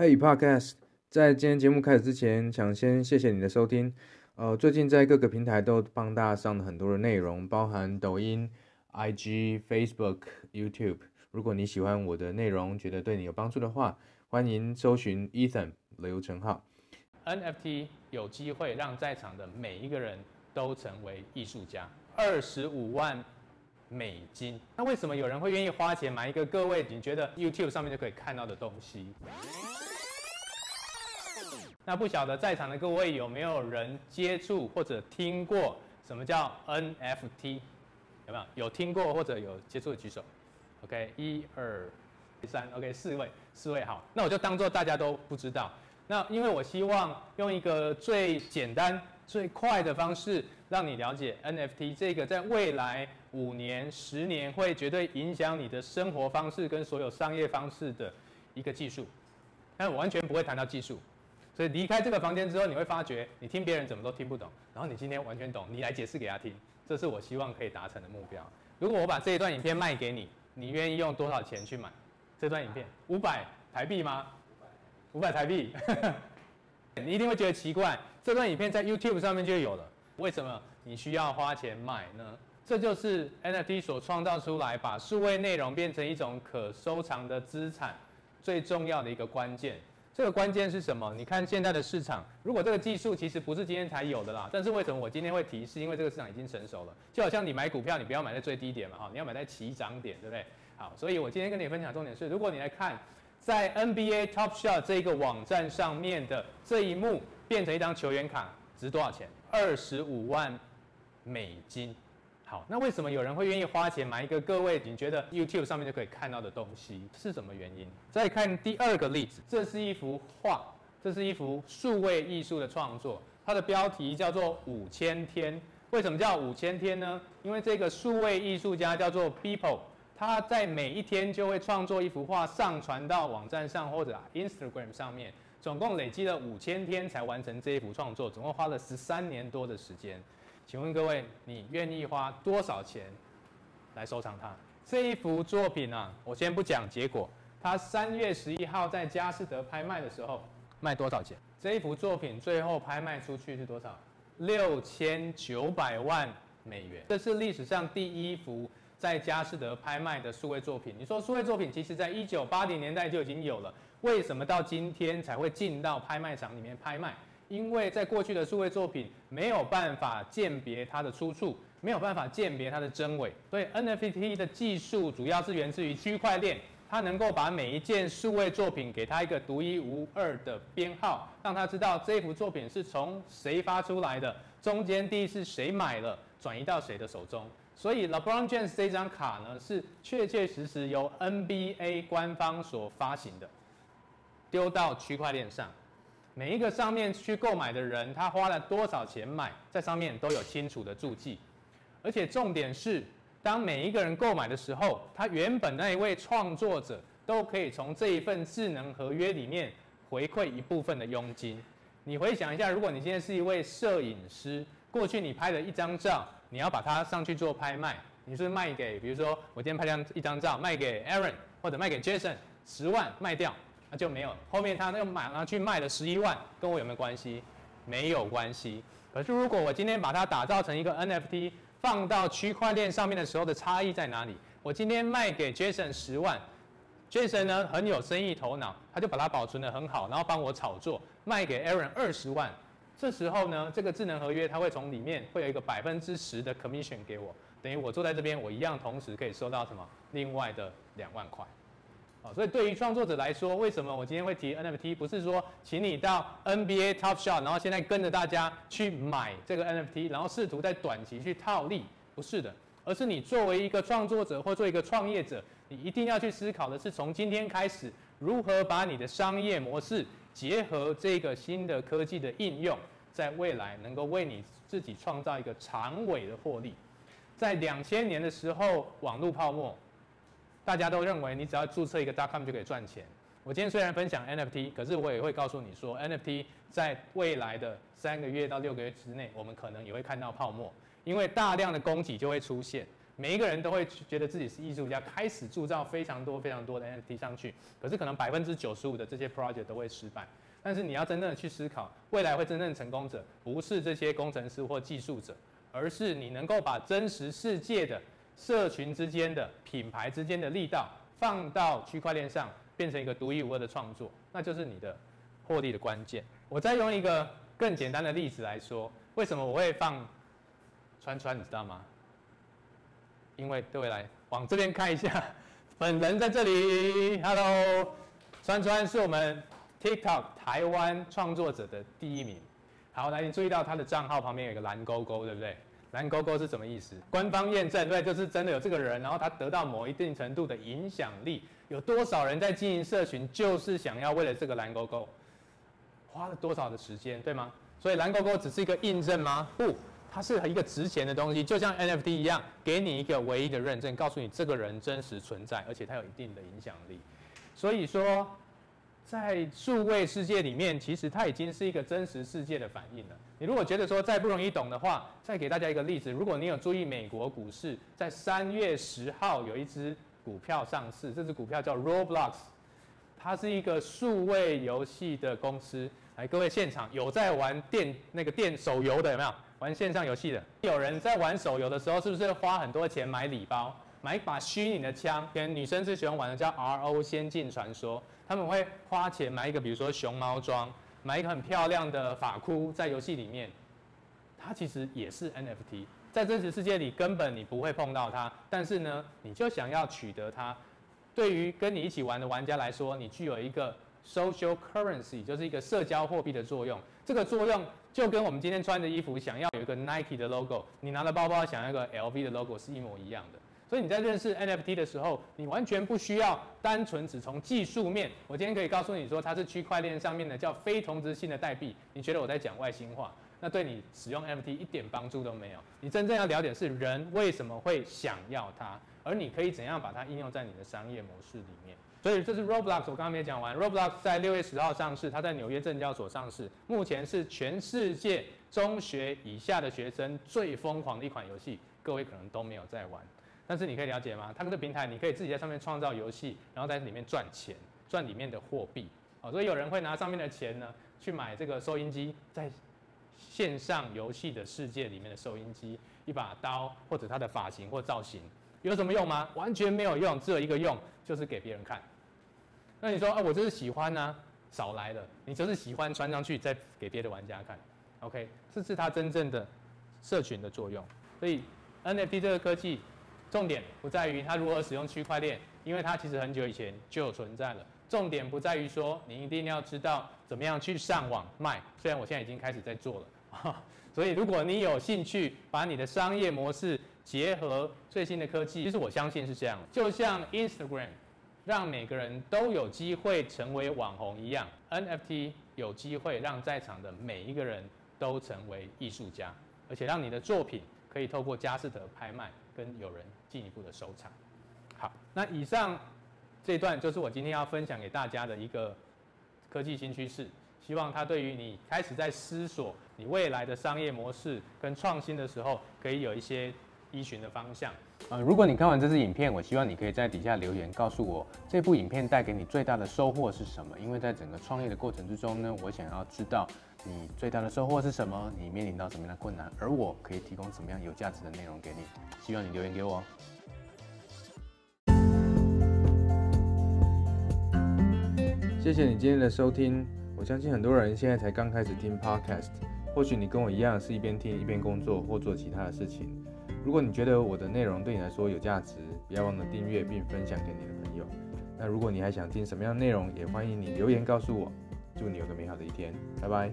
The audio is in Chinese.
Hey Podcast，在今天节目开始之前，想先谢谢你的收听。呃，最近在各个平台都帮大家上了很多的内容，包含抖音、IG、Facebook、YouTube。如果你喜欢我的内容，觉得对你有帮助的话，欢迎搜寻 Ethan 刘成浩。NFT 有机会让在场的每一个人都成为艺术家，二十五万美金。那为什么有人会愿意花钱买一个各位你觉得 YouTube 上面就可以看到的东西？那不晓得在场的各位有没有人接触或者听过什么叫 NFT？有没有？有听过或者有接触的举手。OK，一二三，OK，四位，四位好。那我就当做大家都不知道。那因为我希望用一个最简单、最快的方式，让你了解 NFT 这个在未来五年、十年会绝对影响你的生活方式跟所有商业方式的一个技术。但我完全不会谈到技术。所以离开这个房间之后，你会发觉你听别人怎么都听不懂，然后你今天完全懂，你来解释给他听，这是我希望可以达成的目标。如果我把这一段影片卖给你，你愿意用多少钱去买这段影片？五百台币吗？五百台币，你一定会觉得奇怪，这段影片在 YouTube 上面就有了，为什么你需要花钱买呢？这就是 NFT 所创造出来，把数位内容变成一种可收藏的资产，最重要的一个关键。这个关键是什么？你看现在的市场，如果这个技术其实不是今天才有的啦，但是为什么我今天会提示？因为这个市场已经成熟了。就好像你买股票，你不要买在最低点嘛，哈，你要买在起涨点，对不对？好，所以我今天跟你分享重点是，如果你来看在 NBA Top Shot 这个网站上面的这一幕变成一张球员卡，值多少钱？二十五万美金。好，那为什么有人会愿意花钱买一个各位你觉得 YouTube 上面就可以看到的东西？是什么原因？再看第二个例子，这是一幅画，这是一幅数位艺术的创作，它的标题叫做五千天。为什么叫五千天呢？因为这个数位艺术家叫做 People，他在每一天就会创作一幅画，上传到网站上或者 Instagram 上面，总共累积了五千天才完成这一幅创作，总共花了十三年多的时间。请问各位，你愿意花多少钱来收藏它？这一幅作品啊，我先不讲结果。它三月十一号在佳士得拍卖的时候卖多少钱？这一幅作品最后拍卖出去是多少？六千九百万美元。这是历史上第一幅在佳士得拍卖的数位作品。你说数位作品其实在一九八零年代就已经有了，为什么到今天才会进到拍卖场里面拍卖？因为在过去的数位作品没有办法鉴别它的出处，没有办法鉴别它的真伪，所以 NFT 的技术主要是源自于区块链，它能够把每一件数位作品给它一个独一无二的编号，让它知道这幅作品是从谁发出来的，中间地是谁买了，转移到谁的手中。所以 LeBron James 这张卡呢，是确确实实由 NBA 官方所发行的，丢到区块链上。每一个上面去购买的人，他花了多少钱买，在上面都有清楚的注记。而且重点是，当每一个人购买的时候，他原本那一位创作者都可以从这一份智能合约里面回馈一部分的佣金。你回想一下，如果你今天是一位摄影师，过去你拍了一张照，你要把它上去做拍卖，你是卖给，比如说我今天拍张一张照，卖给 Aaron 或者卖给 Jason，十万卖掉。那就没有，后面他那个买了去卖了十一万，跟我有没有关系？没有关系。可是如果我今天把它打造成一个 NFT，放到区块链上面的时候的差异在哪里？我今天卖给 Jason 十万，Jason 呢很有生意头脑，他就把它保存得很好，然后帮我炒作，卖给 Aaron 二十万。这时候呢，这个智能合约它会从里面会有一个百分之十的 commission 给我，等于我坐在这边，我一样同时可以收到什么？另外的两万块。啊，所以对于创作者来说，为什么我今天会提 NFT？不是说请你到 NBA Top Shot，然后现在跟着大家去买这个 NFT，然后试图在短期去套利，不是的，而是你作为一个创作者或做一个创业者，你一定要去思考的是，从今天开始，如何把你的商业模式结合这个新的科技的应用，在未来能够为你自己创造一个长尾的获利。在两千年的时候，网络泡沫。大家都认为你只要注册一个 .com 就可以赚钱。我今天虽然分享 NFT，可是我也会告诉你说，NFT 在未来的三个月到六个月之内，我们可能也会看到泡沫，因为大量的供给就会出现。每一个人都会觉得自己是艺术家，开始铸造非常多非常多的 NFT 上去。可是可能百分之九十五的这些 project 都会失败。但是你要真正的去思考，未来会真正成功者，不是这些工程师或技术者，而是你能够把真实世界的社群之间的品牌之间的力道放到区块链上，变成一个独一无二的创作，那就是你的获利的关键。我再用一个更简单的例子来说，为什么我会放川川，你知道吗？因为各位来往这边看一下，本人在这里，Hello，川川是我们 TikTok 台湾创作者的第一名。好，来，你注意到他的账号旁边有个蓝勾勾，对不对？蓝勾勾是什么意思？官方验证，对，就是真的有这个人，然后他得到某一定程度的影响力。有多少人在经营社群，就是想要为了这个蓝勾勾，花了多少的时间，对吗？所以蓝勾勾只是一个印证吗？不。它是一个值钱的东西，就像 NFT 一样，给你一个唯一的认证，告诉你这个人真实存在，而且他有一定的影响力。所以说，在数位世界里面，其实它已经是一个真实世界的反应了。你如果觉得说再不容易懂的话，再给大家一个例子：如果你有注意美国股市，在三月十号有一只股票上市，这只股票叫 Roblox，它是一个数位游戏的公司。来，各位现场有在玩电那个电手游的有没有？玩线上游戏的，有人在玩手游的时候，是不是花很多钱买礼包，买一把虚拟的枪？跟女生最喜欢玩的叫 RO 仙境传说，他们会花钱买一个，比如说熊猫装，买一个很漂亮的发箍，在游戏里面，它其实也是 NFT，在真实世界里根本你不会碰到它，但是呢，你就想要取得它。对于跟你一起玩的玩家来说，你具有一个 social currency，就是一个社交货币的作用。这个作用。就跟我们今天穿的衣服，想要有一个 Nike 的 logo，你拿的包包想要一个 LV 的 logo 是一模一样的。所以你在认识 NFT 的时候，你完全不需要单纯只从技术面。我今天可以告诉你说，它是区块链上面的叫非同质性的代币。你觉得我在讲外星话？那对你使用 NFT 一点帮助都没有。你真正要了解是人为什么会想要它，而你可以怎样把它应用在你的商业模式里面。所以这是 Roblox，我刚刚没讲完。Roblox 在六月十号上市，它在纽约证交所上市，目前是全世界中学以下的学生最疯狂的一款游戏，各位可能都没有在玩，但是你可以了解吗？它这个平台你可以自己在上面创造游戏，然后在里面赚钱，赚里面的货币。哦，所以有人会拿上面的钱呢去买这个收音机，在线上游戏的世界里面的收音机，一把刀或者它的发型或造型。有什么用吗？完全没有用，只有一个用，就是给别人看。那你说啊，我就是喜欢呢、少来了。你就是喜欢穿上去再给别的玩家看，OK？这是它真正的社群的作用。所以 NFT 这个科技，重点不在于它如何使用区块链，因为它其实很久以前就存在了。重点不在于说你一定要知道怎么样去上网卖，虽然我现在已经开始在做了。所以如果你有兴趣把你的商业模式，结合最新的科技，其实我相信是这样。就像 Instagram 让每个人都有机会成为网红一样，NFT 有机会让在场的每一个人都成为艺术家，而且让你的作品可以透过佳士得拍卖跟有人进一步的收藏。好，那以上这段就是我今天要分享给大家的一个科技新趋势，希望它对于你开始在思索你未来的商业模式跟创新的时候，可以有一些。依循的方向。呃，如果你看完这支影片，我希望你可以在底下留言告诉我，这部影片带给你最大的收获是什么？因为在整个创业的过程之中呢，我想要知道你最大的收获是什么，你面临到什么样的困难，而我可以提供什么样有价值的内容给你。希望你留言给我。谢谢你今天的收听。我相信很多人现在才刚开始听 Podcast，或许你跟我一样是一边听一边工作或做其他的事情。如果你觉得我的内容对你来说有价值，不要忘了订阅并分享给你的朋友。那如果你还想听什么样的内容，也欢迎你留言告诉我。祝你有个美好的一天，拜拜。